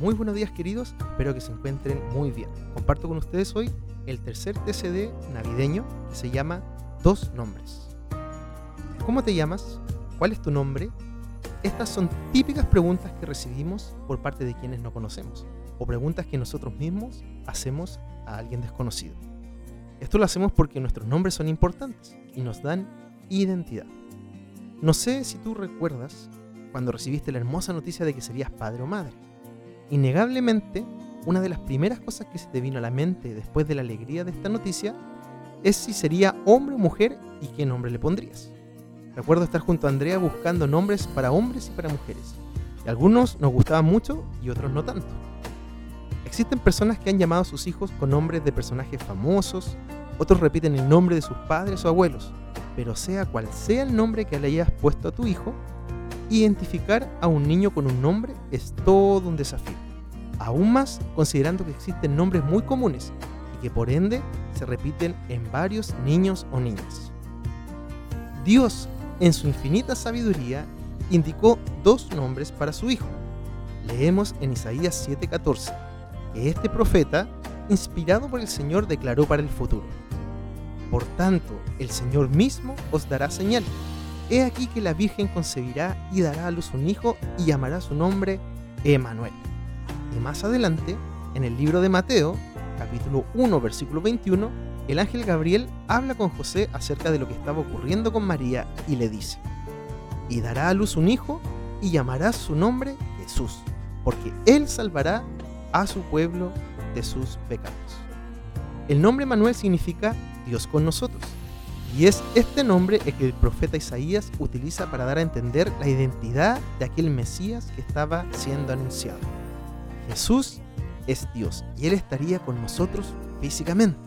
Muy buenos días queridos, espero que se encuentren muy bien. Comparto con ustedes hoy el tercer TCD navideño que se llama Dos Nombres. ¿Cómo te llamas? ¿Cuál es tu nombre? Estas son típicas preguntas que recibimos por parte de quienes no conocemos o preguntas que nosotros mismos hacemos a alguien desconocido. Esto lo hacemos porque nuestros nombres son importantes y nos dan identidad. No sé si tú recuerdas cuando recibiste la hermosa noticia de que serías padre o madre. Innegablemente, una de las primeras cosas que se te vino a la mente después de la alegría de esta noticia es si sería hombre o mujer y qué nombre le pondrías. Recuerdo estar junto a Andrea buscando nombres para hombres y para mujeres. Y algunos nos gustaban mucho y otros no tanto. Existen personas que han llamado a sus hijos con nombres de personajes famosos, otros repiten el nombre de sus padres o abuelos, pero sea cual sea el nombre que le hayas puesto a tu hijo, identificar a un niño con un nombre es todo un desafío. Aún más considerando que existen nombres muy comunes y que por ende se repiten en varios niños o niñas. Dios, en su infinita sabiduría, indicó dos nombres para su hijo. Leemos en Isaías 7:14 que este profeta, inspirado por el Señor, declaró para el futuro. Por tanto, el Señor mismo os dará señal. He aquí que la Virgen concebirá y dará a luz un hijo y llamará su nombre Emanuel. Y más adelante, en el libro de Mateo, capítulo 1, versículo 21, el ángel Gabriel habla con José acerca de lo que estaba ocurriendo con María y le dice, y dará a luz un hijo y llamará su nombre Jesús, porque él salvará a su pueblo de sus pecados. El nombre Manuel significa Dios con nosotros. Y es este nombre el que el profeta Isaías utiliza para dar a entender la identidad de aquel Mesías que estaba siendo anunciado. Jesús es Dios y Él estaría con nosotros físicamente.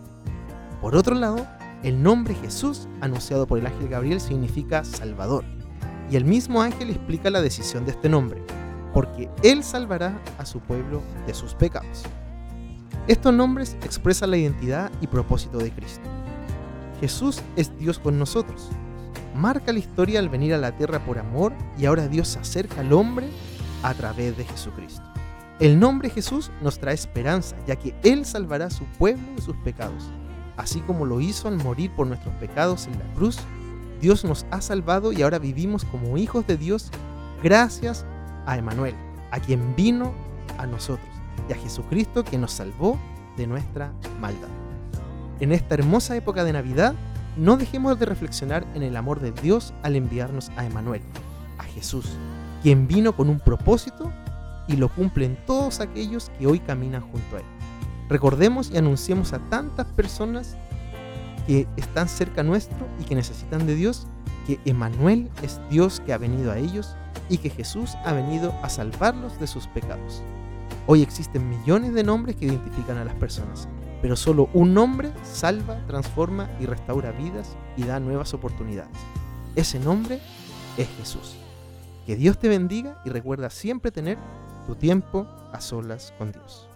Por otro lado, el nombre Jesús, anunciado por el ángel Gabriel, significa Salvador. Y el mismo ángel explica la decisión de este nombre, porque Él salvará a su pueblo de sus pecados. Estos nombres expresan la identidad y propósito de Cristo. Jesús es Dios con nosotros. Marca la historia al venir a la tierra por amor y ahora Dios se acerca al hombre a través de Jesucristo. El nombre Jesús nos trae esperanza, ya que Él salvará a su pueblo de sus pecados. Así como lo hizo al morir por nuestros pecados en la cruz, Dios nos ha salvado y ahora vivimos como hijos de Dios gracias a Emanuel, a quien vino a nosotros, y a Jesucristo que nos salvó de nuestra maldad. En esta hermosa época de Navidad, no dejemos de reflexionar en el amor de Dios al enviarnos a Emanuel, a Jesús, quien vino con un propósito y lo cumplen todos aquellos que hoy caminan junto a Él. Recordemos y anunciemos a tantas personas que están cerca nuestro y que necesitan de Dios, que Emanuel es Dios que ha venido a ellos y que Jesús ha venido a salvarlos de sus pecados. Hoy existen millones de nombres que identifican a las personas, pero solo un nombre salva, transforma y restaura vidas y da nuevas oportunidades. Ese nombre es Jesús. Que Dios te bendiga y recuerda siempre tener tu tiempo a solas con Dios.